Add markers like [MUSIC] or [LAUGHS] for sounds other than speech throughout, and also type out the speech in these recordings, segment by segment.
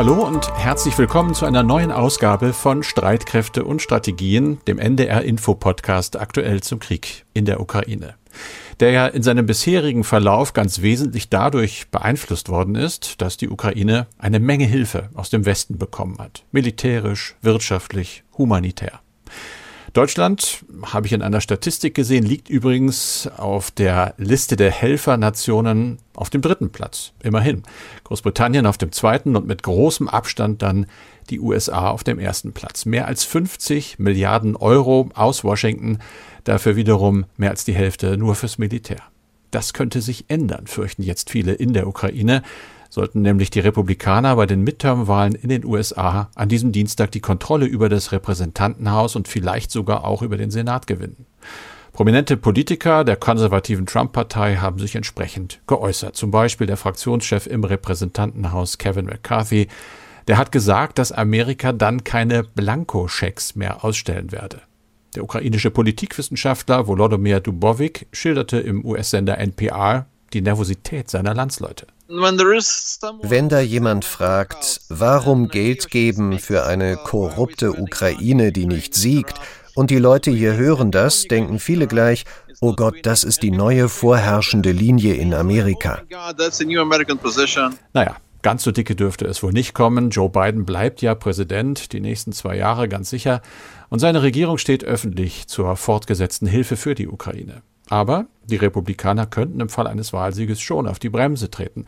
Hallo und herzlich willkommen zu einer neuen Ausgabe von Streitkräfte und Strategien, dem NDR Info Podcast aktuell zum Krieg in der Ukraine. Der ja in seinem bisherigen Verlauf ganz wesentlich dadurch beeinflusst worden ist, dass die Ukraine eine Menge Hilfe aus dem Westen bekommen hat. Militärisch, wirtschaftlich, humanitär. Deutschland, habe ich in einer Statistik gesehen, liegt übrigens auf der Liste der Helfernationen auf dem dritten Platz. Immerhin. Großbritannien auf dem zweiten und mit großem Abstand dann die USA auf dem ersten Platz. Mehr als 50 Milliarden Euro aus Washington, dafür wiederum mehr als die Hälfte nur fürs Militär. Das könnte sich ändern, fürchten jetzt viele in der Ukraine sollten nämlich die Republikaner bei den Midterm-Wahlen in den USA an diesem Dienstag die Kontrolle über das Repräsentantenhaus und vielleicht sogar auch über den Senat gewinnen. Prominente Politiker der konservativen Trump-Partei haben sich entsprechend geäußert. Zum Beispiel der Fraktionschef im Repräsentantenhaus Kevin McCarthy. Der hat gesagt, dass Amerika dann keine Blankoschecks mehr ausstellen werde. Der ukrainische Politikwissenschaftler Volodymyr Dubovik schilderte im US-Sender NPR die Nervosität seiner Landsleute. Wenn da jemand fragt, warum Geld geben für eine korrupte Ukraine, die nicht siegt, und die Leute hier hören das, denken viele gleich, oh Gott, das ist die neue vorherrschende Linie in Amerika. Naja, ganz so dicke dürfte es wohl nicht kommen. Joe Biden bleibt ja Präsident die nächsten zwei Jahre ganz sicher. Und seine Regierung steht öffentlich zur fortgesetzten Hilfe für die Ukraine. Aber die Republikaner könnten im Fall eines Wahlsieges schon auf die Bremse treten.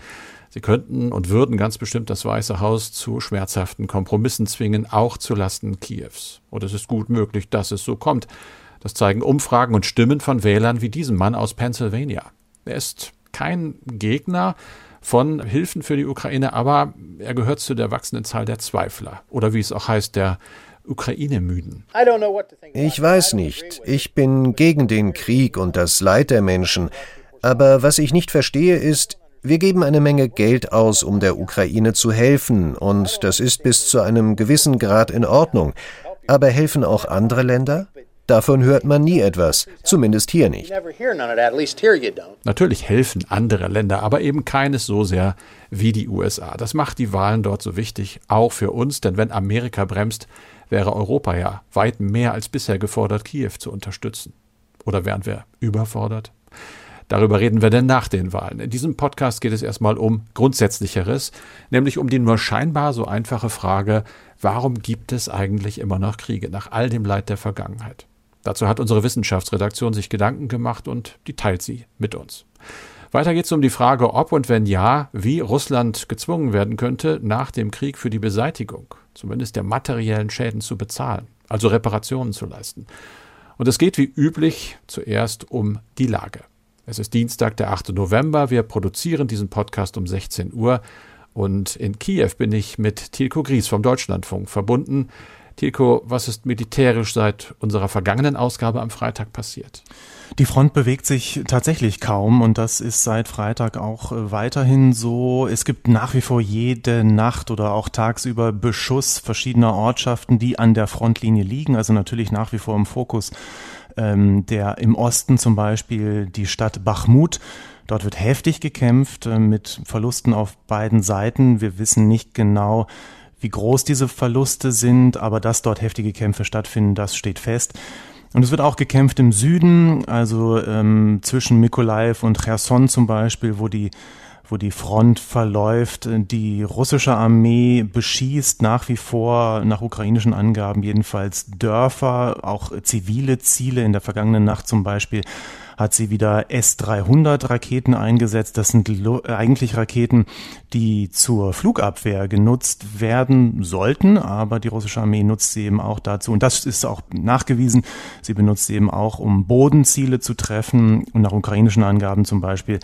Sie könnten und würden ganz bestimmt das Weiße Haus zu schmerzhaften Kompromissen zwingen, auch zu Lasten Kiews. Und es ist gut möglich, dass es so kommt. Das zeigen Umfragen und Stimmen von Wählern wie diesem Mann aus Pennsylvania. Er ist kein Gegner von Hilfen für die Ukraine, aber er gehört zu der wachsenden Zahl der Zweifler. Oder wie es auch heißt, der Ukraine-müden? Ich weiß nicht. Ich bin gegen den Krieg und das Leid der Menschen. Aber was ich nicht verstehe ist, wir geben eine Menge Geld aus, um der Ukraine zu helfen, und das ist bis zu einem gewissen Grad in Ordnung. Aber helfen auch andere Länder? Davon hört man nie etwas, zumindest hier nicht. Natürlich helfen andere Länder, aber eben keines so sehr wie die USA. Das macht die Wahlen dort so wichtig, auch für uns, denn wenn Amerika bremst, wäre Europa ja weit mehr als bisher gefordert, Kiew zu unterstützen. Oder wären wir überfordert? Darüber reden wir denn nach den Wahlen. In diesem Podcast geht es erstmal um Grundsätzlicheres, nämlich um die nur scheinbar so einfache Frage, warum gibt es eigentlich immer noch Kriege nach all dem Leid der Vergangenheit? Dazu hat unsere Wissenschaftsredaktion sich Gedanken gemacht und die teilt sie mit uns. Weiter geht es um die Frage, ob und wenn ja, wie Russland gezwungen werden könnte, nach dem Krieg für die Beseitigung, zumindest der materiellen Schäden zu bezahlen, also Reparationen zu leisten. Und es geht wie üblich zuerst um die Lage. Es ist Dienstag, der 8. November. Wir produzieren diesen Podcast um 16 Uhr. Und in Kiew bin ich mit Tilko Gries vom Deutschlandfunk verbunden. Tilko, was ist militärisch seit unserer vergangenen Ausgabe am Freitag passiert? Die Front bewegt sich tatsächlich kaum und das ist seit Freitag auch äh, weiterhin so. Es gibt nach wie vor jede Nacht oder auch tagsüber Beschuss verschiedener Ortschaften, die an der Frontlinie liegen, also natürlich nach wie vor im Fokus ähm, der im Osten zum Beispiel die Stadt Bachmut. Dort wird heftig gekämpft äh, mit Verlusten auf beiden Seiten. Wir wissen nicht genau, wie groß diese Verluste sind, aber dass dort heftige Kämpfe stattfinden, das steht fest. Und es wird auch gekämpft im Süden, also ähm, zwischen Mikolaev und Cherson zum Beispiel, wo die wo die Front verläuft. Die russische Armee beschießt nach wie vor, nach ukrainischen Angaben jedenfalls, Dörfer, auch zivile Ziele. In der vergangenen Nacht zum Beispiel hat sie wieder S-300 Raketen eingesetzt. Das sind eigentlich Raketen, die zur Flugabwehr genutzt werden sollten, aber die russische Armee nutzt sie eben auch dazu. Und das ist auch nachgewiesen. Sie benutzt sie eben auch, um Bodenziele zu treffen. Und nach ukrainischen Angaben zum Beispiel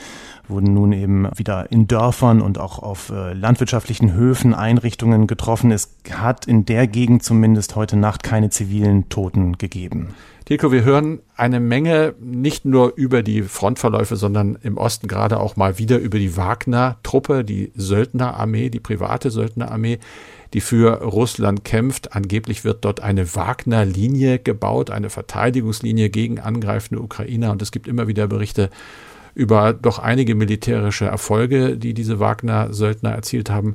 wurden nun eben wieder in Dörfern und auch auf äh, landwirtschaftlichen Höfen Einrichtungen getroffen. Es hat in der Gegend zumindest heute Nacht keine zivilen Toten gegeben. Tilko, wir hören eine Menge nicht nur über die Frontverläufe, sondern im Osten gerade auch mal wieder über die Wagner-Truppe, die Söldnerarmee, die private Söldnerarmee, die für Russland kämpft. Angeblich wird dort eine Wagner-Linie gebaut, eine Verteidigungslinie gegen angreifende Ukrainer. Und es gibt immer wieder Berichte über doch einige militärische Erfolge, die diese Wagner-Söldner erzielt haben.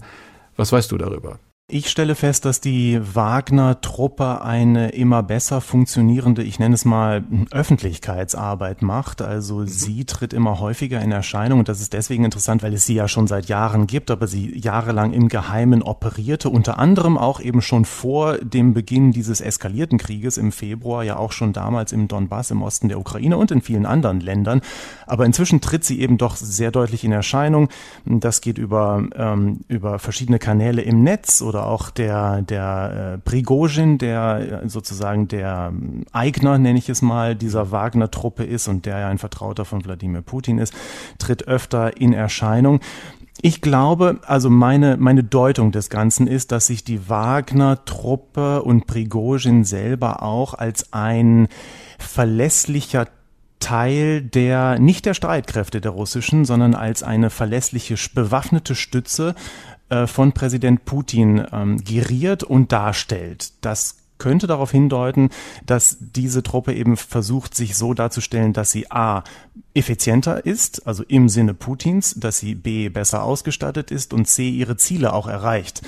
Was weißt du darüber? Ich stelle fest, dass die Wagner-Truppe eine immer besser funktionierende, ich nenne es mal, Öffentlichkeitsarbeit macht. Also mhm. sie tritt immer häufiger in Erscheinung und das ist deswegen interessant, weil es sie ja schon seit Jahren gibt, aber sie jahrelang im Geheimen operierte, unter anderem auch eben schon vor dem Beginn dieses eskalierten Krieges im Februar, ja auch schon damals im Donbass im Osten der Ukraine und in vielen anderen Ländern. Aber inzwischen tritt sie eben doch sehr deutlich in Erscheinung. Das geht über, ähm, über verschiedene Kanäle im Netz oder auch der, der äh, Prigozhin, der äh, sozusagen der ähm, Eigner, nenne ich es mal, dieser Wagner-Truppe ist und der ja ein Vertrauter von Wladimir Putin ist, tritt öfter in Erscheinung. Ich glaube, also meine, meine Deutung des Ganzen ist, dass sich die Wagner-Truppe und Prigozhin selber auch als ein verlässlicher Teil der, nicht der Streitkräfte der russischen, sondern als eine verlässliche bewaffnete Stütze von Präsident Putin ähm, geriert und darstellt. Das könnte darauf hindeuten, dass diese Truppe eben versucht, sich so darzustellen, dass sie a effizienter ist, also im Sinne Putins, dass sie b besser ausgestattet ist und c ihre Ziele auch erreicht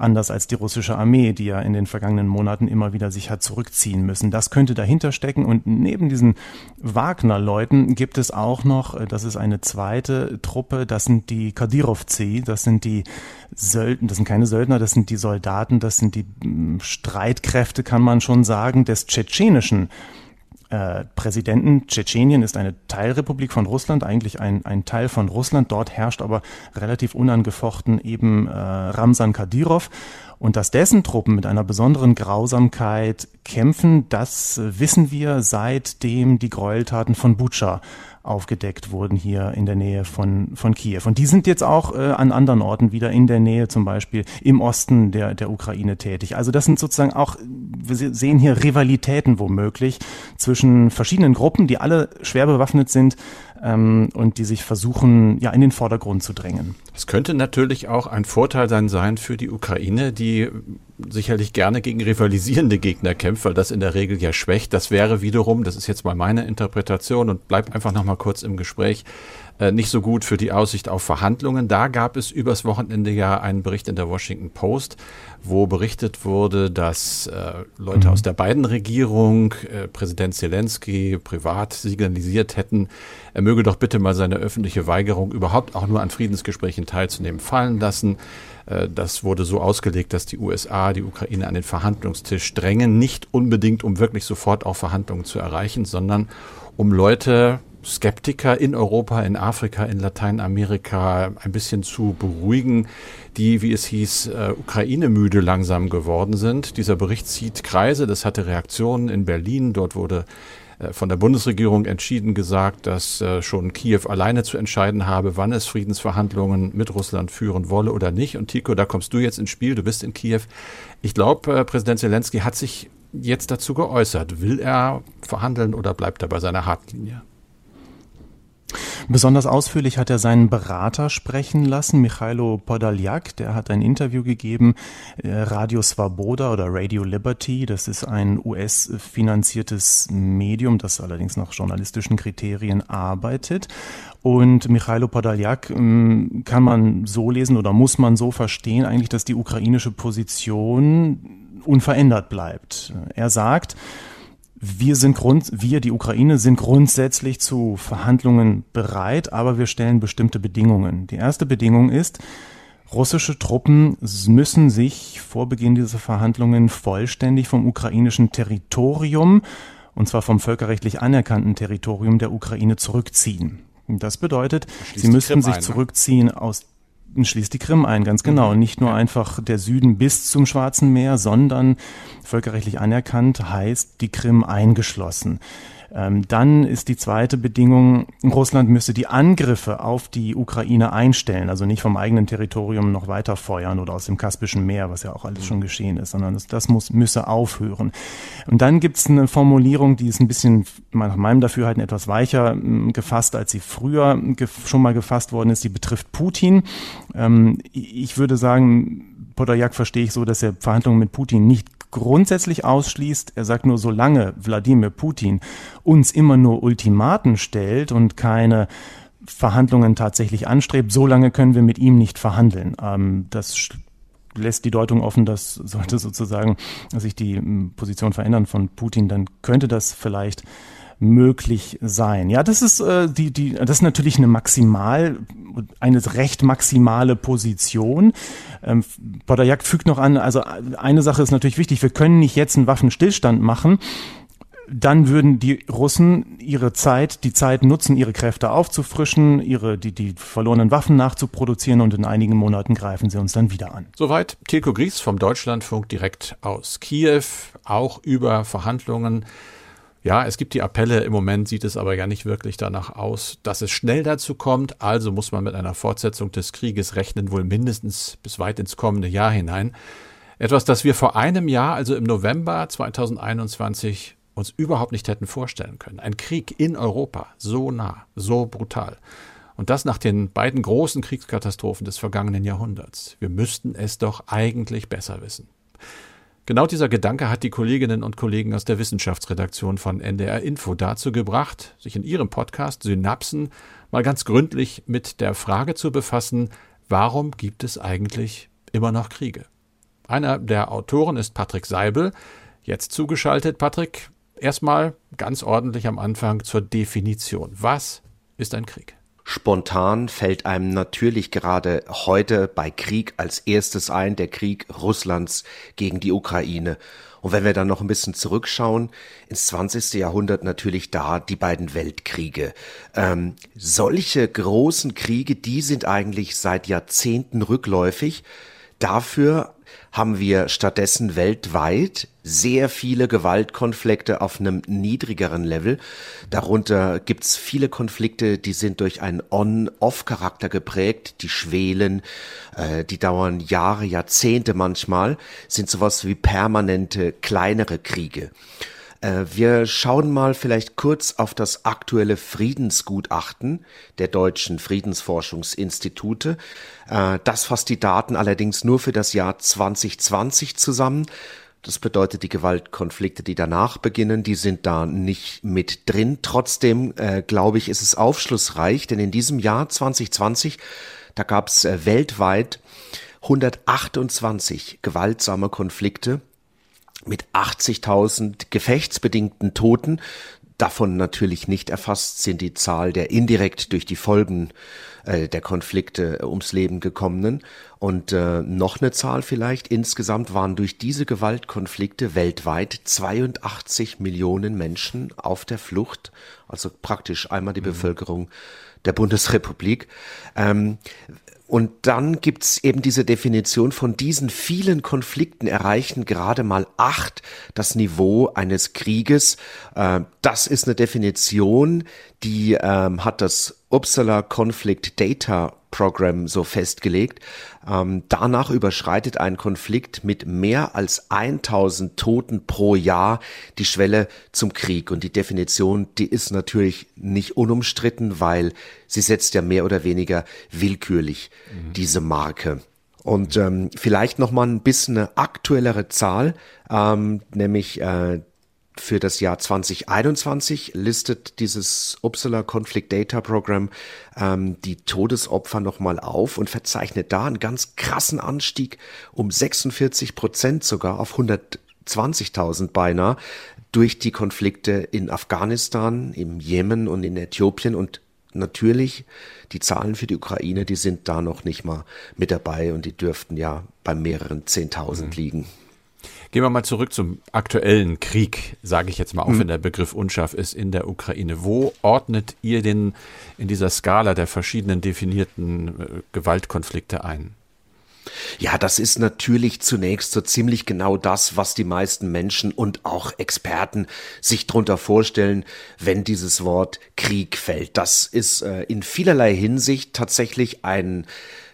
anders als die russische Armee, die ja in den vergangenen Monaten immer wieder sich hat zurückziehen müssen. Das könnte dahinter stecken und neben diesen Wagner-Leuten gibt es auch noch, äh, das ist eine zweite Truppe, das sind die Kadirovci, das sind die Söldner, das sind keine Söldner, das sind die Soldaten, das sind die mm, Streitkräfte, kann man schon sagen, des tschetschenischen äh, Präsidenten. Tschetschenien ist eine Teilrepublik von Russland, eigentlich ein, ein Teil von Russland. Dort herrscht aber relativ unangefochten eben äh, Ramsan Kadyrov. Und dass dessen Truppen mit einer besonderen Grausamkeit kämpfen, das wissen wir seitdem die Gräueltaten von Butscha aufgedeckt wurden hier in der Nähe von, von Kiew. Und die sind jetzt auch äh, an anderen Orten wieder in der Nähe, zum Beispiel im Osten der, der Ukraine tätig. Also das sind sozusagen auch, wir sehen hier Rivalitäten womöglich zwischen verschiedenen Gruppen, die alle schwer bewaffnet sind ähm, und die sich versuchen, ja, in den Vordergrund zu drängen. Es könnte natürlich auch ein Vorteil dann sein für die Ukraine, die sicherlich gerne gegen rivalisierende Gegner kämpft, weil das in der Regel ja schwächt. Das wäre wiederum, das ist jetzt mal meine Interpretation und bleibt einfach noch mal kurz im Gespräch, äh, nicht so gut für die Aussicht auf Verhandlungen. Da gab es übers Wochenende ja einen Bericht in der Washington Post, wo berichtet wurde, dass äh, Leute mhm. aus der beiden Regierung, äh, Präsident Zelensky, privat signalisiert hätten, er möge doch bitte mal seine öffentliche Weigerung, überhaupt auch nur an Friedensgesprächen teilzunehmen, fallen lassen. Äh, das wurde so ausgelegt, dass die USA die Ukraine an den Verhandlungstisch drängen, nicht unbedingt, um wirklich sofort auch Verhandlungen zu erreichen, sondern um Leute Skeptiker in Europa, in Afrika, in Lateinamerika ein bisschen zu beruhigen, die, wie es hieß, äh, Ukraine-müde langsam geworden sind. Dieser Bericht zieht Kreise, das hatte Reaktionen in Berlin. Dort wurde von der Bundesregierung entschieden gesagt, dass äh, schon Kiew alleine zu entscheiden habe, wann es Friedensverhandlungen mit Russland führen wolle oder nicht. Und Tico, da kommst du jetzt ins Spiel, du bist in Kiew. Ich glaube, äh, Präsident Zelensky hat sich jetzt dazu geäußert. Will er verhandeln oder bleibt er bei seiner Hartlinie? Besonders ausführlich hat er seinen Berater sprechen lassen, Michailo Podaljak. Der hat ein Interview gegeben, äh, Radio Swaboda oder Radio Liberty. Das ist ein US-finanziertes Medium, das allerdings nach journalistischen Kriterien arbeitet. Und Michailo Podaljak ähm, kann man so lesen oder muss man so verstehen, eigentlich, dass die ukrainische Position unverändert bleibt. Er sagt, wir sind Grund, wir, die Ukraine, sind grundsätzlich zu Verhandlungen bereit, aber wir stellen bestimmte Bedingungen. Die erste Bedingung ist, russische Truppen müssen sich vor Beginn dieser Verhandlungen vollständig vom ukrainischen Territorium, und zwar vom völkerrechtlich anerkannten Territorium der Ukraine zurückziehen. Das bedeutet, sie müssten sich ein, ne? zurückziehen aus schließt die Krim ein, ganz genau. Mhm. Nicht nur einfach der Süden bis zum Schwarzen Meer, sondern völkerrechtlich anerkannt heißt die Krim eingeschlossen. Ähm, dann ist die zweite Bedingung, Russland müsse die Angriffe auf die Ukraine einstellen, also nicht vom eigenen Territorium noch weiter feuern oder aus dem Kaspischen Meer, was ja auch alles schon geschehen ist, sondern das, das muss, müsse aufhören. Und dann gibt es eine Formulierung, die ist ein bisschen nach meinem Dafürhalten etwas weicher äh, gefasst, als sie früher schon mal gefasst worden ist. Die betrifft Putin. Ähm, ich würde sagen, Podolyak verstehe ich so, dass er Verhandlungen mit Putin nicht grundsätzlich ausschließt. Er sagt nur, solange Wladimir Putin uns immer nur Ultimaten stellt und keine Verhandlungen tatsächlich anstrebt, solange können wir mit ihm nicht verhandeln. Ähm, das lässt die Deutung offen, dass sollte sozusagen sich die hm, Position verändern von Putin, dann könnte das vielleicht möglich sein. Ja, das ist äh, die die das ist natürlich eine maximal eine recht maximale Position. Ähm, Podajak fügt noch an, also eine Sache ist natürlich wichtig, wir können nicht jetzt einen Waffenstillstand machen dann würden die Russen ihre Zeit, die Zeit nutzen, ihre Kräfte aufzufrischen, ihre, die, die verlorenen Waffen nachzuproduzieren und in einigen Monaten greifen sie uns dann wieder an. Soweit Tilko Gries vom Deutschlandfunk direkt aus Kiew, auch über Verhandlungen. Ja, es gibt die Appelle, im Moment sieht es aber ja nicht wirklich danach aus, dass es schnell dazu kommt, also muss man mit einer Fortsetzung des Krieges rechnen, wohl mindestens bis weit ins kommende Jahr hinein. Etwas, das wir vor einem Jahr, also im November 2021, uns überhaupt nicht hätten vorstellen können. Ein Krieg in Europa, so nah, so brutal. Und das nach den beiden großen Kriegskatastrophen des vergangenen Jahrhunderts. Wir müssten es doch eigentlich besser wissen. Genau dieser Gedanke hat die Kolleginnen und Kollegen aus der Wissenschaftsredaktion von NDR Info dazu gebracht, sich in ihrem Podcast Synapsen mal ganz gründlich mit der Frage zu befassen, warum gibt es eigentlich immer noch Kriege? Einer der Autoren ist Patrick Seibel. Jetzt zugeschaltet, Patrick, Erstmal ganz ordentlich am Anfang zur Definition. Was ist ein Krieg? Spontan fällt einem natürlich gerade heute bei Krieg als erstes ein, der Krieg Russlands gegen die Ukraine. Und wenn wir dann noch ein bisschen zurückschauen, ins 20. Jahrhundert natürlich da die beiden Weltkriege. Ähm, solche großen Kriege, die sind eigentlich seit Jahrzehnten rückläufig. Dafür haben wir stattdessen weltweit sehr viele Gewaltkonflikte auf einem niedrigeren Level. Darunter gibt's viele Konflikte, die sind durch einen On-Off-Charakter geprägt, die schwelen, äh, die dauern Jahre, Jahrzehnte manchmal, sind sowas wie permanente kleinere Kriege. Äh, wir schauen mal vielleicht kurz auf das aktuelle Friedensgutachten der deutschen Friedensforschungsinstitute. Äh, das fasst die Daten allerdings nur für das Jahr 2020 zusammen. Das bedeutet, die Gewaltkonflikte, die danach beginnen, die sind da nicht mit drin. Trotzdem äh, glaube ich, ist es aufschlussreich, denn in diesem Jahr 2020, da gab es weltweit 128 gewaltsame Konflikte mit 80.000 gefechtsbedingten Toten. Davon natürlich nicht erfasst sind die Zahl der indirekt durch die Folgen äh, der Konflikte ums Leben gekommenen. Und äh, noch eine Zahl vielleicht, insgesamt waren durch diese Gewaltkonflikte weltweit 82 Millionen Menschen auf der Flucht, also praktisch einmal die mhm. Bevölkerung der Bundesrepublik. Ähm, und dann gibt's eben diese Definition von diesen vielen Konflikten erreichen gerade mal acht das Niveau eines Krieges. Äh, das ist eine Definition, die ähm, hat das Uppsala Conflict Data Program so festgelegt. Ähm, danach überschreitet ein Konflikt mit mehr als 1000 Toten pro Jahr die Schwelle zum Krieg. Und die Definition, die ist natürlich nicht unumstritten, weil sie setzt ja mehr oder weniger willkürlich mhm. diese Marke. Und ähm, vielleicht noch mal ein bisschen eine aktuellere Zahl, ähm, nämlich äh, für das Jahr 2021 listet dieses Uppsala Conflict Data Program ähm, die Todesopfer nochmal auf und verzeichnet da einen ganz krassen Anstieg um 46 Prozent sogar auf 120.000 beinahe durch die Konflikte in Afghanistan, im Jemen und in Äthiopien und natürlich die Zahlen für die Ukraine, die sind da noch nicht mal mit dabei und die dürften ja bei mehreren Zehntausend mhm. liegen. Gehen wir mal zurück zum aktuellen Krieg, sage ich jetzt mal, auch mhm. wenn der Begriff unscharf ist, in der Ukraine. Wo ordnet ihr den in dieser Skala der verschiedenen definierten äh, Gewaltkonflikte ein? Ja, das ist natürlich zunächst so ziemlich genau das, was die meisten Menschen und auch Experten sich drunter vorstellen, wenn dieses Wort Krieg fällt. Das ist äh, in vielerlei Hinsicht tatsächlich ein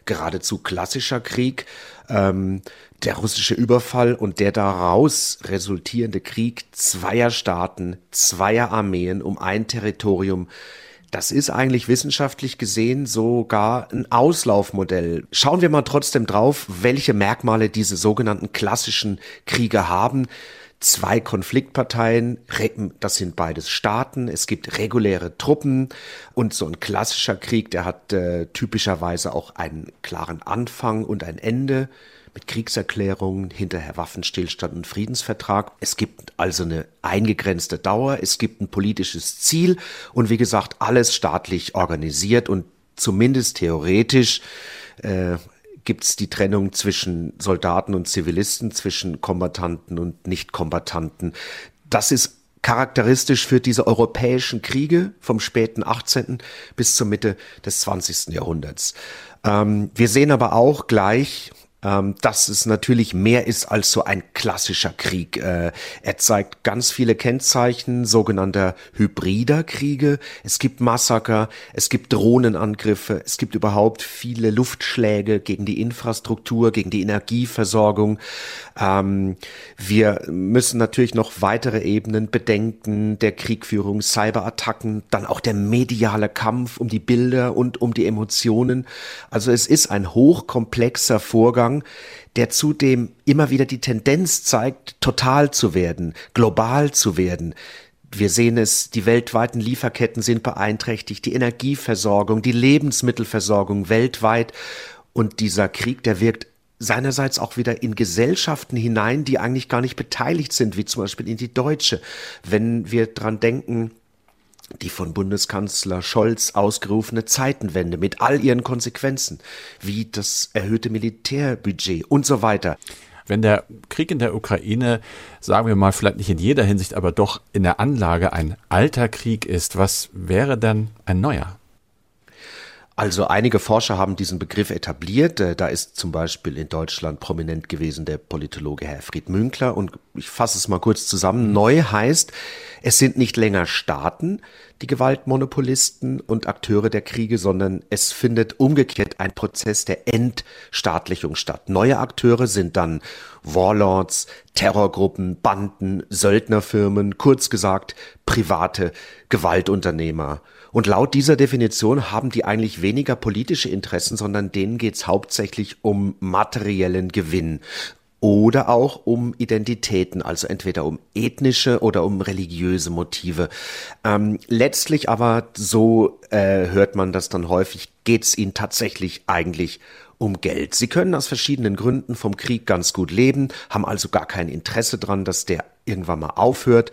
geradezu klassischer Krieg. Ähm, der russische Überfall und der daraus resultierende Krieg zweier Staaten, zweier Armeen um ein Territorium, das ist eigentlich wissenschaftlich gesehen sogar ein Auslaufmodell. Schauen wir mal trotzdem drauf, welche Merkmale diese sogenannten klassischen Kriege haben. zwei Konfliktparteien, das sind beides Staaten, es gibt reguläre Truppen und so ein klassischer Krieg, der hat äh, typischerweise auch einen klaren Anfang und ein Ende mit Kriegserklärungen, hinterher Waffenstillstand und Friedensvertrag. Es gibt also eine eingegrenzte Dauer, es gibt ein politisches Ziel und wie gesagt, alles staatlich organisiert und zumindest theoretisch äh, gibt es die Trennung zwischen Soldaten und Zivilisten, zwischen Kombatanten und Nichtkombatanten. Das ist charakteristisch für diese europäischen Kriege vom späten 18. bis zur Mitte des 20. Jahrhunderts. Ähm, wir sehen aber auch gleich, ähm, dass es natürlich mehr ist als so ein klassischer Krieg. Äh, er zeigt ganz viele Kennzeichen sogenannter hybrider Kriege. Es gibt Massaker, es gibt Drohnenangriffe, es gibt überhaupt viele Luftschläge gegen die Infrastruktur, gegen die Energieversorgung. Ähm, wir müssen natürlich noch weitere Ebenen bedenken, der Kriegführung, Cyberattacken, dann auch der mediale Kampf um die Bilder und um die Emotionen. Also es ist ein hochkomplexer Vorgang, der zudem immer wieder die Tendenz zeigt, total zu werden, global zu werden. Wir sehen es, die weltweiten Lieferketten sind beeinträchtigt, die Energieversorgung, die Lebensmittelversorgung weltweit. Und dieser Krieg, der wirkt seinerseits auch wieder in Gesellschaften hinein, die eigentlich gar nicht beteiligt sind, wie zum Beispiel in die deutsche. Wenn wir dran denken, die von Bundeskanzler Scholz ausgerufene Zeitenwende mit all ihren Konsequenzen, wie das erhöhte Militärbudget und so weiter. Wenn der Krieg in der Ukraine, sagen wir mal, vielleicht nicht in jeder Hinsicht, aber doch in der Anlage ein alter Krieg ist, was wäre dann ein neuer? Also einige Forscher haben diesen Begriff etabliert. Äh, da ist zum Beispiel in Deutschland prominent gewesen der Politologe Herfried Münkler. Und ich fasse es mal kurz zusammen. Neu heißt, es sind nicht länger Staaten, die Gewaltmonopolisten und Akteure der Kriege, sondern es findet umgekehrt ein Prozess der Entstaatlichung statt. Neue Akteure sind dann Warlords, Terrorgruppen, Banden, Söldnerfirmen, kurz gesagt private Gewaltunternehmer. Und laut dieser Definition haben die eigentlich weniger politische Interessen, sondern denen geht's hauptsächlich um materiellen Gewinn oder auch um Identitäten, also entweder um ethnische oder um religiöse Motive. Ähm, letztlich aber, so äh, hört man das dann häufig, geht's ihnen tatsächlich eigentlich um Geld. Sie können aus verschiedenen Gründen vom Krieg ganz gut leben, haben also gar kein Interesse dran, dass der irgendwann mal aufhört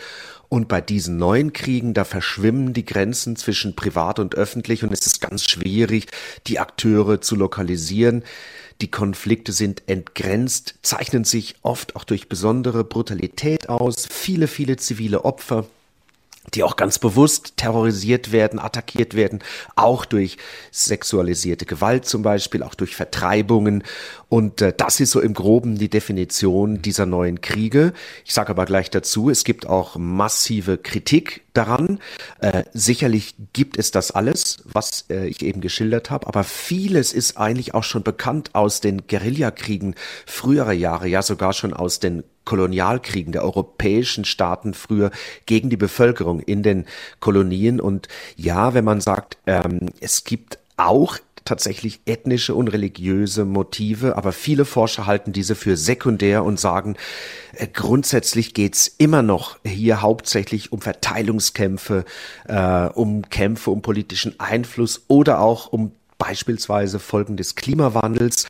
und bei diesen neuen Kriegen, da verschwimmen die Grenzen zwischen privat und öffentlich. Und es ist ganz schwierig, die Akteure zu lokalisieren. Die Konflikte sind entgrenzt, zeichnen sich oft auch durch besondere Brutalität aus, viele, viele zivile Opfer die auch ganz bewusst terrorisiert werden, attackiert werden, auch durch sexualisierte Gewalt zum Beispiel, auch durch Vertreibungen. Und äh, das ist so im groben die Definition dieser neuen Kriege. Ich sage aber gleich dazu, es gibt auch massive Kritik daran. Äh, sicherlich gibt es das alles, was äh, ich eben geschildert habe, aber vieles ist eigentlich auch schon bekannt aus den Guerillakriegen früherer Jahre, ja sogar schon aus den Kolonialkriegen der europäischen Staaten früher gegen die Bevölkerung in den Kolonien. Und ja, wenn man sagt, ähm, es gibt auch tatsächlich ethnische und religiöse Motive, aber viele Forscher halten diese für sekundär und sagen, äh, grundsätzlich geht's immer noch hier hauptsächlich um Verteilungskämpfe, äh, um Kämpfe um politischen Einfluss oder auch um beispielsweise Folgen des Klimawandels,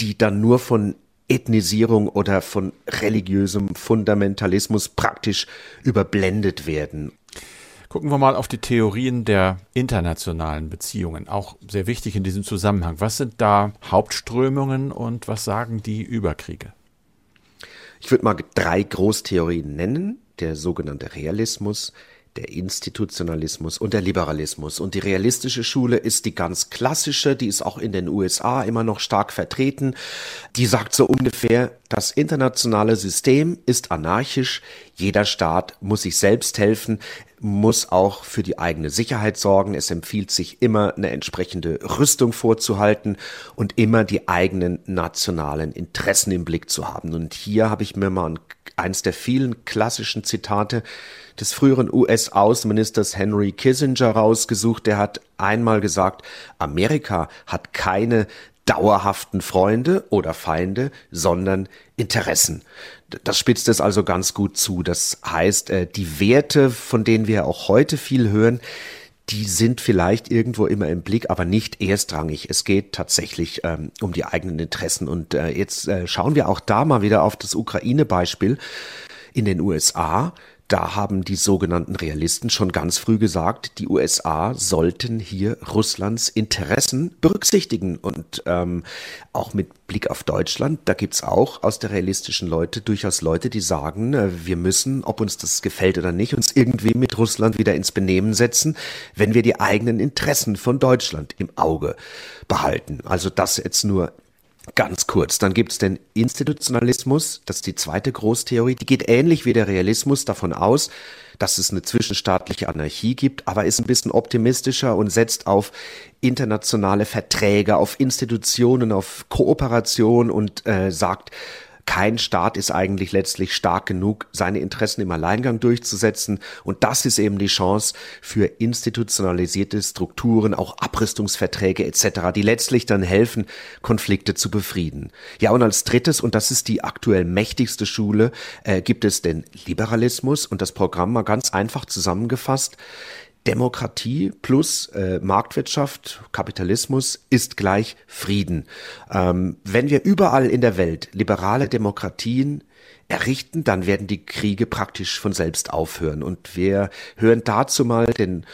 die dann nur von Ethnisierung oder von religiösem Fundamentalismus praktisch überblendet werden. Gucken wir mal auf die Theorien der internationalen Beziehungen, auch sehr wichtig in diesem Zusammenhang. Was sind da Hauptströmungen und was sagen die über Kriege? Ich würde mal drei Großtheorien nennen. Der sogenannte Realismus, der Institutionalismus und der Liberalismus. Und die realistische Schule ist die ganz klassische, die ist auch in den USA immer noch stark vertreten. Die sagt so ungefähr, das internationale System ist anarchisch, jeder Staat muss sich selbst helfen, muss auch für die eigene Sicherheit sorgen. Es empfiehlt sich immer eine entsprechende Rüstung vorzuhalten und immer die eigenen nationalen Interessen im Blick zu haben. Und hier habe ich mir mal eins der vielen klassischen Zitate des früheren US-Außenministers Henry Kissinger rausgesucht. Der hat einmal gesagt, Amerika hat keine dauerhaften Freunde oder Feinde, sondern Interessen. Das spitzt es also ganz gut zu. Das heißt, äh, die Werte, von denen wir auch heute viel hören, die sind vielleicht irgendwo immer im Blick, aber nicht erstrangig. Es geht tatsächlich ähm, um die eigenen Interessen. Und äh, jetzt äh, schauen wir auch da mal wieder auf das Ukraine-Beispiel in den USA. Da haben die sogenannten Realisten schon ganz früh gesagt, die USA sollten hier Russlands Interessen berücksichtigen. Und ähm, auch mit Blick auf Deutschland, da gibt's auch aus der realistischen Leute durchaus Leute, die sagen, äh, wir müssen, ob uns das gefällt oder nicht, uns irgendwie mit Russland wieder ins Benehmen setzen, wenn wir die eigenen Interessen von Deutschland im Auge behalten. Also das jetzt nur Ganz kurz, dann gibt es den Institutionalismus, das ist die zweite Großtheorie, die geht ähnlich wie der Realismus davon aus, dass es eine zwischenstaatliche Anarchie gibt, aber ist ein bisschen optimistischer und setzt auf internationale Verträge, auf Institutionen, auf Kooperation und äh, sagt, kein Staat ist eigentlich letztlich stark genug, seine Interessen im Alleingang durchzusetzen. Und das ist eben die Chance für institutionalisierte Strukturen, auch Abrüstungsverträge etc., die letztlich dann helfen, Konflikte zu befrieden. Ja, und als drittes, und das ist die aktuell mächtigste Schule, äh, gibt es den Liberalismus und das Programm mal ganz einfach zusammengefasst. Demokratie plus äh, Marktwirtschaft, Kapitalismus ist gleich Frieden. Ähm, wenn wir überall in der Welt liberale Demokratien errichten, dann werden die Kriege praktisch von selbst aufhören. Und wir hören dazu mal den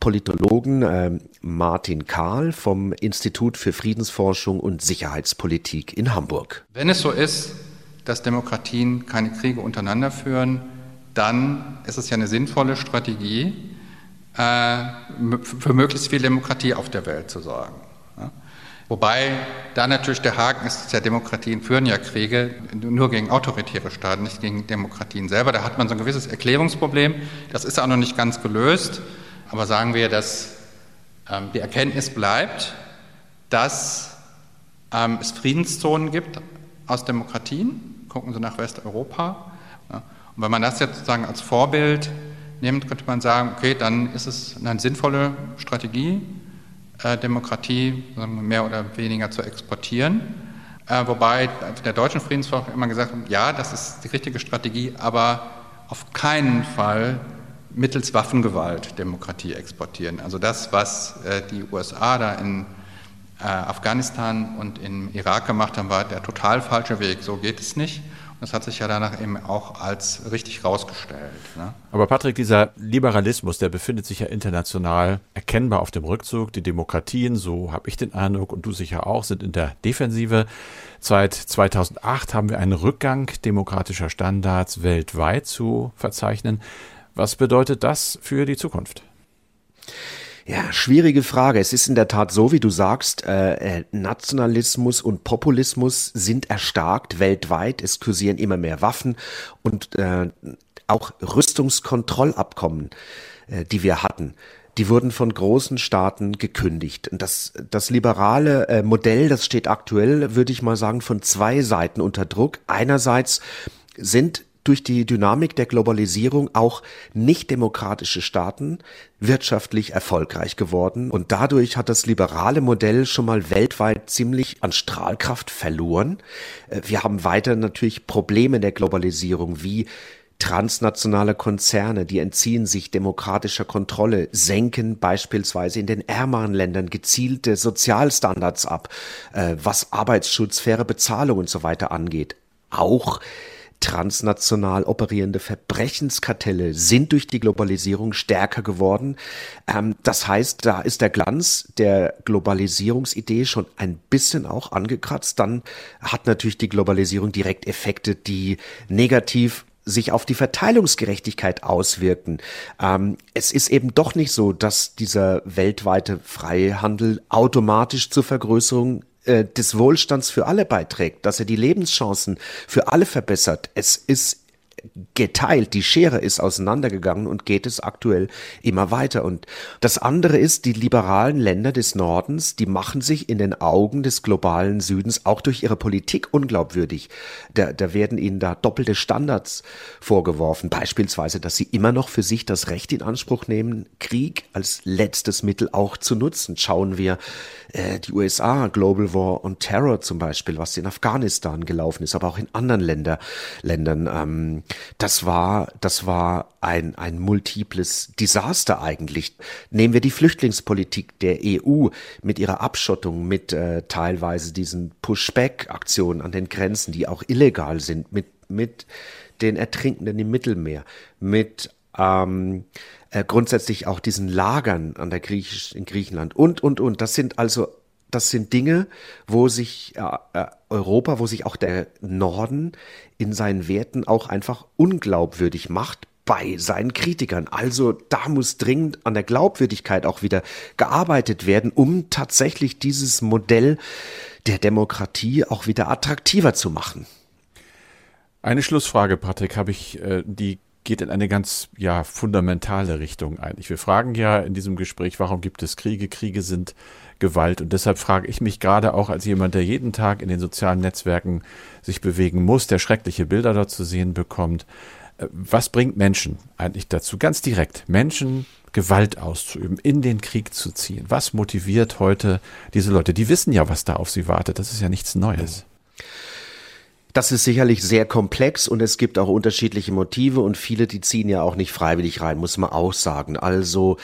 Politologen äh, Martin Kahl vom Institut für Friedensforschung und Sicherheitspolitik in Hamburg. Wenn es so ist, dass Demokratien keine Kriege untereinander führen, dann ist es ja eine sinnvolle Strategie, für möglichst viel Demokratie auf der Welt zu sorgen. Wobei da natürlich der Haken ist, dass ja Demokratien führen ja Kriege nur gegen autoritäre Staaten, nicht gegen Demokratien selber. Da hat man so ein gewisses Erklärungsproblem. Das ist auch noch nicht ganz gelöst. Aber sagen wir, dass ähm, die Erkenntnis bleibt, dass ähm, es Friedenszonen gibt aus Demokratien. Gucken Sie nach Westeuropa. Und wenn man das jetzt sozusagen als Vorbild nimmt, könnte man sagen, okay, dann ist es eine sinnvolle Strategie, äh, Demokratie mehr oder weniger zu exportieren. Äh, wobei der deutschen Friedensforschung immer gesagt hat, ja, das ist die richtige Strategie, aber auf keinen Fall mittels Waffengewalt Demokratie exportieren. Also das, was äh, die USA da in Afghanistan und im Irak gemacht haben, war der total falsche Weg. So geht es nicht. Das hat sich ja danach eben auch als richtig rausgestellt. Ne? Aber Patrick, dieser Liberalismus, der befindet sich ja international erkennbar auf dem Rückzug. Die Demokratien, so habe ich den Eindruck und du sicher auch, sind in der Defensive. Seit 2008 haben wir einen Rückgang demokratischer Standards weltweit zu verzeichnen. Was bedeutet das für die Zukunft? Ja, schwierige Frage. Es ist in der Tat so, wie du sagst, äh, äh, Nationalismus und Populismus sind erstarkt weltweit. Es kursieren immer mehr Waffen und äh, auch Rüstungskontrollabkommen, äh, die wir hatten die wurden von großen Staaten gekündigt. Und das, das liberale äh, Modell, das steht aktuell, würde ich mal sagen, von zwei Seiten unter Druck. Einerseits sind durch die Dynamik der Globalisierung auch nicht demokratische Staaten wirtschaftlich erfolgreich geworden und dadurch hat das liberale Modell schon mal weltweit ziemlich an Strahlkraft verloren. Äh, wir haben weiter natürlich Probleme der Globalisierung wie Transnationale Konzerne, die entziehen sich demokratischer Kontrolle, senken beispielsweise in den ärmeren Ländern gezielte Sozialstandards ab, äh, was Arbeitsschutz, faire Bezahlung und so weiter angeht. Auch transnational operierende Verbrechenskartelle sind durch die Globalisierung stärker geworden. Ähm, das heißt, da ist der Glanz der Globalisierungsidee schon ein bisschen auch angekratzt. Dann hat natürlich die Globalisierung direkt Effekte, die negativ sich auf die Verteilungsgerechtigkeit auswirken. Ähm, es ist eben doch nicht so, dass dieser weltweite Freihandel automatisch zur Vergrößerung äh, des Wohlstands für alle beiträgt, dass er die Lebenschancen für alle verbessert. Es ist geteilt. Die Schere ist auseinandergegangen und geht es aktuell immer weiter. Und das andere ist, die liberalen Länder des Nordens, die machen sich in den Augen des globalen Südens auch durch ihre Politik unglaubwürdig. Da, da werden ihnen da doppelte Standards vorgeworfen. Beispielsweise, dass sie immer noch für sich das Recht in Anspruch nehmen, Krieg als letztes Mittel auch zu nutzen. Schauen wir äh, die USA, Global War on Terror zum Beispiel, was in Afghanistan gelaufen ist, aber auch in anderen Länder, Ländern. Ähm, das war, das war ein, ein multiples Desaster eigentlich. Nehmen wir die Flüchtlingspolitik der EU mit ihrer Abschottung, mit äh, teilweise diesen Pushback-Aktionen an den Grenzen, die auch illegal sind, mit, mit den Ertrinkenden im Mittelmeer, mit ähm, äh, grundsätzlich auch diesen Lagern an der Griechisch, in Griechenland und, und, und. Das sind also, das sind Dinge, wo sich äh, Europa, wo sich auch der Norden in seinen Werten auch einfach unglaubwürdig macht bei seinen Kritikern. Also da muss dringend an der Glaubwürdigkeit auch wieder gearbeitet werden, um tatsächlich dieses Modell der Demokratie auch wieder attraktiver zu machen. Eine Schlussfrage, Patrick, habe ich, äh, die geht in eine ganz ja fundamentale Richtung eigentlich. Wir fragen ja in diesem Gespräch, warum gibt es Kriege? Kriege sind Gewalt und deshalb frage ich mich gerade auch als jemand, der jeden Tag in den sozialen Netzwerken sich bewegen muss, der schreckliche Bilder dort zu sehen bekommt, äh, was bringt Menschen eigentlich dazu, ganz direkt, Menschen Gewalt auszuüben, in den Krieg zu ziehen? Was motiviert heute diese Leute? Die wissen ja, was da auf sie wartet. Das ist ja nichts Neues. Das ist sicherlich sehr komplex und es gibt auch unterschiedliche Motive und viele, die ziehen ja auch nicht freiwillig rein, muss man auch sagen. Also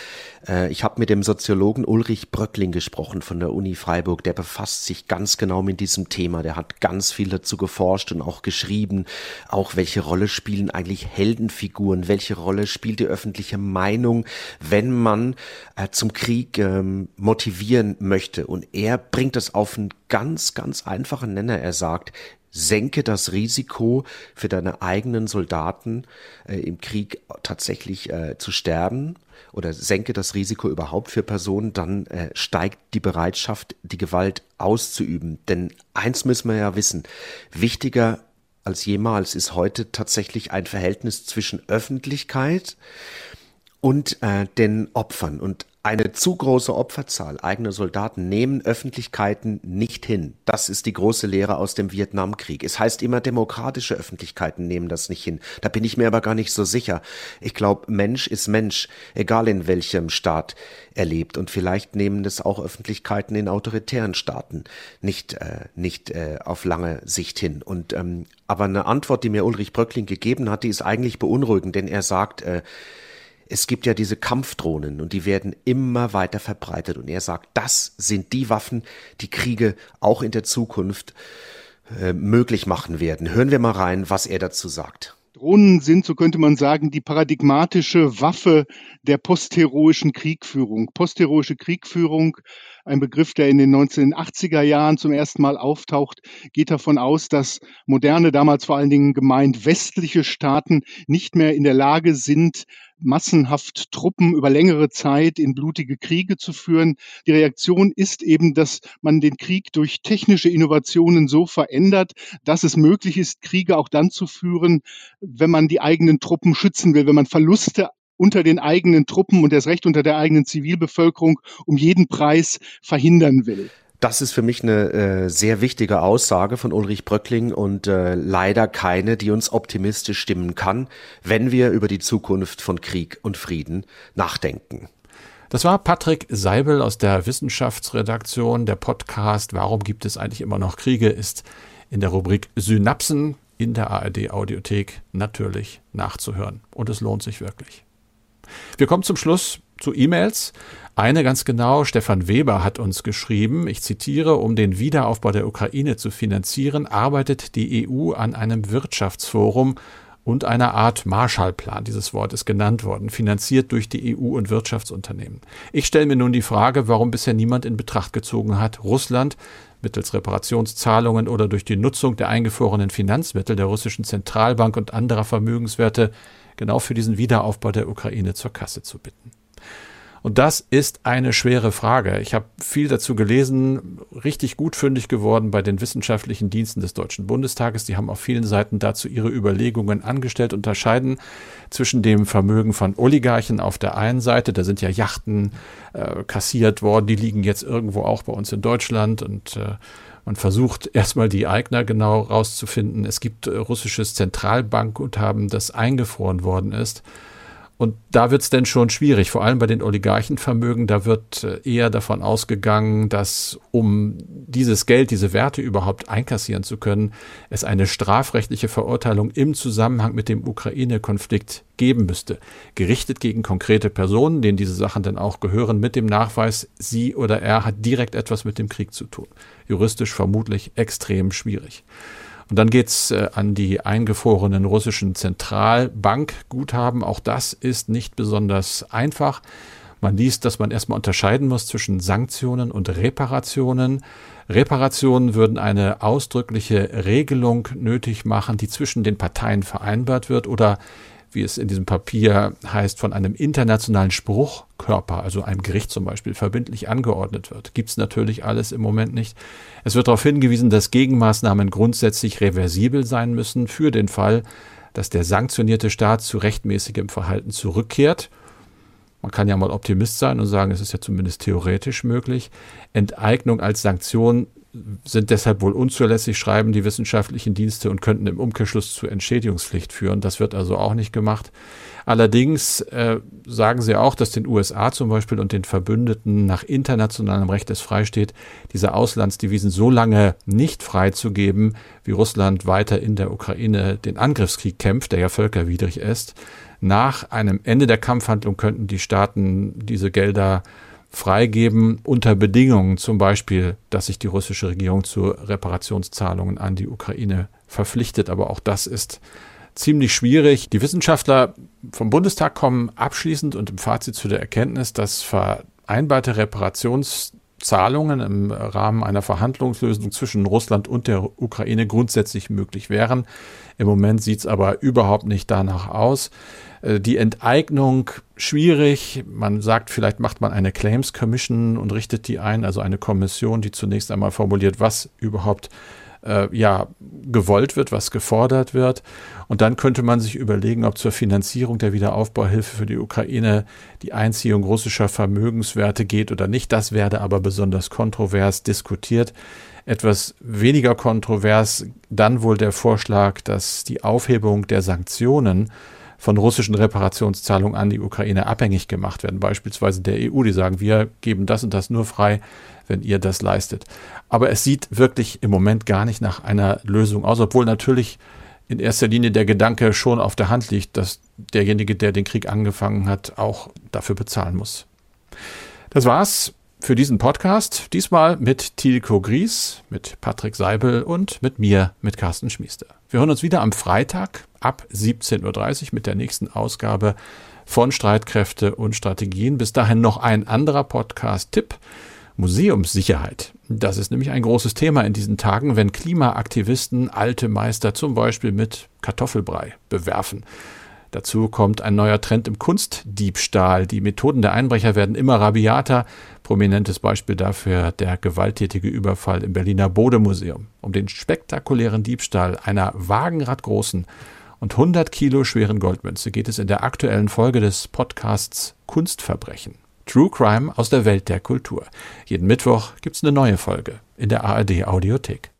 äh, ich habe mit dem Soziologen Ulrich Bröckling gesprochen von der Uni Freiburg, der befasst sich ganz genau mit diesem Thema, der hat ganz viel dazu geforscht und auch geschrieben, auch welche Rolle spielen eigentlich Heldenfiguren, welche Rolle spielt die öffentliche Meinung, wenn man äh, zum Krieg ähm, motivieren möchte. Und er bringt das auf einen ganz, ganz einfachen Nenner. Er sagt, senke das Risiko für deine eigenen Soldaten äh, im Krieg tatsächlich äh, zu sterben oder senke das Risiko überhaupt für Personen, dann äh, steigt die Bereitschaft, die Gewalt auszuüben. Denn eins müssen wir ja wissen, wichtiger als jemals ist heute tatsächlich ein Verhältnis zwischen Öffentlichkeit und äh, den Opfern. Und eine zu große Opferzahl eigener Soldaten nehmen Öffentlichkeiten nicht hin. Das ist die große Lehre aus dem Vietnamkrieg. Es heißt immer, demokratische Öffentlichkeiten nehmen das nicht hin. Da bin ich mir aber gar nicht so sicher. Ich glaube, Mensch ist Mensch, egal in welchem Staat er lebt. Und vielleicht nehmen das auch Öffentlichkeiten in autoritären Staaten nicht, äh, nicht äh, auf lange Sicht hin. Und ähm, aber eine Antwort, die mir Ulrich Bröckling gegeben hat, die ist eigentlich beunruhigend, denn er sagt, äh, es gibt ja diese Kampfdrohnen und die werden immer weiter verbreitet. Und er sagt, das sind die Waffen, die Kriege auch in der Zukunft äh, möglich machen werden. Hören wir mal rein, was er dazu sagt. Drohnen sind, so könnte man sagen, die paradigmatische Waffe der postheroischen Kriegführung. Postheroische Kriegführung ein Begriff, der in den 1980er Jahren zum ersten Mal auftaucht, geht davon aus, dass moderne, damals vor allen Dingen gemeint westliche Staaten nicht mehr in der Lage sind, massenhaft Truppen über längere Zeit in blutige Kriege zu führen. Die Reaktion ist eben, dass man den Krieg durch technische Innovationen so verändert, dass es möglich ist, Kriege auch dann zu führen, wenn man die eigenen Truppen schützen will, wenn man Verluste unter den eigenen Truppen und das Recht unter der eigenen Zivilbevölkerung um jeden Preis verhindern will. Das ist für mich eine äh, sehr wichtige Aussage von Ulrich Bröckling und äh, leider keine, die uns optimistisch stimmen kann, wenn wir über die Zukunft von Krieg und Frieden nachdenken. Das war Patrick Seibel aus der Wissenschaftsredaktion. Der Podcast Warum gibt es eigentlich immer noch Kriege ist in der Rubrik Synapsen in der ARD Audiothek natürlich nachzuhören. Und es lohnt sich wirklich. Wir kommen zum Schluss zu E-Mails. Eine ganz genau, Stefan Weber hat uns geschrieben, ich zitiere, um den Wiederaufbau der Ukraine zu finanzieren, arbeitet die EU an einem Wirtschaftsforum und einer Art Marshallplan, dieses Wort ist genannt worden, finanziert durch die EU und Wirtschaftsunternehmen. Ich stelle mir nun die Frage, warum bisher niemand in Betracht gezogen hat, Russland mittels Reparationszahlungen oder durch die Nutzung der eingefrorenen Finanzmittel der russischen Zentralbank und anderer Vermögenswerte genau für diesen Wiederaufbau der Ukraine zur Kasse zu bitten. Und das ist eine schwere Frage. Ich habe viel dazu gelesen, richtig gut fündig geworden bei den wissenschaftlichen Diensten des Deutschen Bundestages. Die haben auf vielen Seiten dazu ihre Überlegungen angestellt, unterscheiden zwischen dem Vermögen von Oligarchen auf der einen Seite, da sind ja Yachten äh, kassiert worden, die liegen jetzt irgendwo auch bei uns in Deutschland und äh, man versucht [LAUGHS] erstmal die Eigner genau rauszufinden. Es gibt äh, russisches Zentralbankguthaben, das eingefroren worden ist. Und da wird es denn schon schwierig, vor allem bei den Oligarchenvermögen. Da wird äh, eher davon ausgegangen, dass um dieses Geld, diese Werte überhaupt einkassieren zu können, es eine strafrechtliche Verurteilung im Zusammenhang mit dem Ukraine-Konflikt geben müsste. Gerichtet gegen konkrete Personen, denen diese Sachen dann auch gehören, mit dem Nachweis, sie oder er hat direkt etwas mit dem Krieg zu tun. Juristisch vermutlich extrem schwierig. Und dann geht's äh, an die eingefrorenen russischen Zentralbankguthaben. Auch das ist nicht besonders einfach. Man liest, dass man erstmal unterscheiden muss zwischen Sanktionen und Reparationen. Reparationen würden eine ausdrückliche Regelung nötig machen, die zwischen den Parteien vereinbart wird oder wie es in diesem Papier heißt, von einem internationalen Spruchkörper, also einem Gericht zum Beispiel, verbindlich angeordnet wird. Gibt es natürlich alles im Moment nicht. Es wird darauf hingewiesen, dass Gegenmaßnahmen grundsätzlich reversibel sein müssen für den Fall, dass der sanktionierte Staat zu rechtmäßigem Verhalten zurückkehrt. Man kann ja mal Optimist sein und sagen, es ist ja zumindest theoretisch möglich. Enteignung als Sanktion sind deshalb wohl unzulässig, schreiben die wissenschaftlichen Dienste und könnten im Umkehrschluss zur Entschädigungspflicht führen. Das wird also auch nicht gemacht. Allerdings äh, sagen sie auch, dass den USA zum Beispiel und den Verbündeten nach internationalem Recht es freisteht, diese Auslandsdevisen so lange nicht freizugeben, wie Russland weiter in der Ukraine den Angriffskrieg kämpft, der ja völkerwidrig ist. Nach einem Ende der Kampfhandlung könnten die Staaten diese Gelder freigeben unter Bedingungen, zum Beispiel, dass sich die russische Regierung zu Reparationszahlungen an die Ukraine verpflichtet. Aber auch das ist ziemlich schwierig. Die Wissenschaftler vom Bundestag kommen abschließend und im Fazit zu der Erkenntnis, dass vereinbarte Reparationszahlungen im Rahmen einer Verhandlungslösung zwischen Russland und der Ukraine grundsätzlich möglich wären. Im Moment sieht es aber überhaupt nicht danach aus. Äh, die Enteignung schwierig. Man sagt, vielleicht macht man eine Claims Commission und richtet die ein, also eine Kommission, die zunächst einmal formuliert, was überhaupt äh, ja gewollt wird, was gefordert wird. Und dann könnte man sich überlegen, ob zur Finanzierung der Wiederaufbauhilfe für die Ukraine die Einziehung russischer Vermögenswerte geht oder nicht. Das werde aber besonders kontrovers diskutiert. Etwas weniger kontrovers dann wohl der Vorschlag, dass die Aufhebung der Sanktionen von russischen Reparationszahlungen an die Ukraine abhängig gemacht werden, beispielsweise der EU, die sagen, wir geben das und das nur frei, wenn ihr das leistet. Aber es sieht wirklich im Moment gar nicht nach einer Lösung aus, obwohl natürlich in erster Linie der Gedanke schon auf der Hand liegt, dass derjenige, der den Krieg angefangen hat, auch dafür bezahlen muss. Das war's für diesen Podcast. Diesmal mit Tilko Gries, mit Patrick Seibel und mit mir, mit Carsten Schmiester. Wir hören uns wieder am Freitag ab 17.30 Uhr mit der nächsten Ausgabe von Streitkräfte und Strategien. Bis dahin noch ein anderer Podcast-Tipp. Museumssicherheit. Das ist nämlich ein großes Thema in diesen Tagen, wenn Klimaaktivisten alte Meister zum Beispiel mit Kartoffelbrei bewerfen. Dazu kommt ein neuer Trend im Kunstdiebstahl. Die Methoden der Einbrecher werden immer rabiater. Prominentes Beispiel dafür der gewalttätige Überfall im Berliner Bodemuseum. Um den spektakulären Diebstahl einer wagenradgroßen und 100 Kilo schweren Goldmünze geht es in der aktuellen Folge des Podcasts Kunstverbrechen. True Crime aus der Welt der Kultur. Jeden Mittwoch gibt's eine neue Folge in der ARD Audiothek.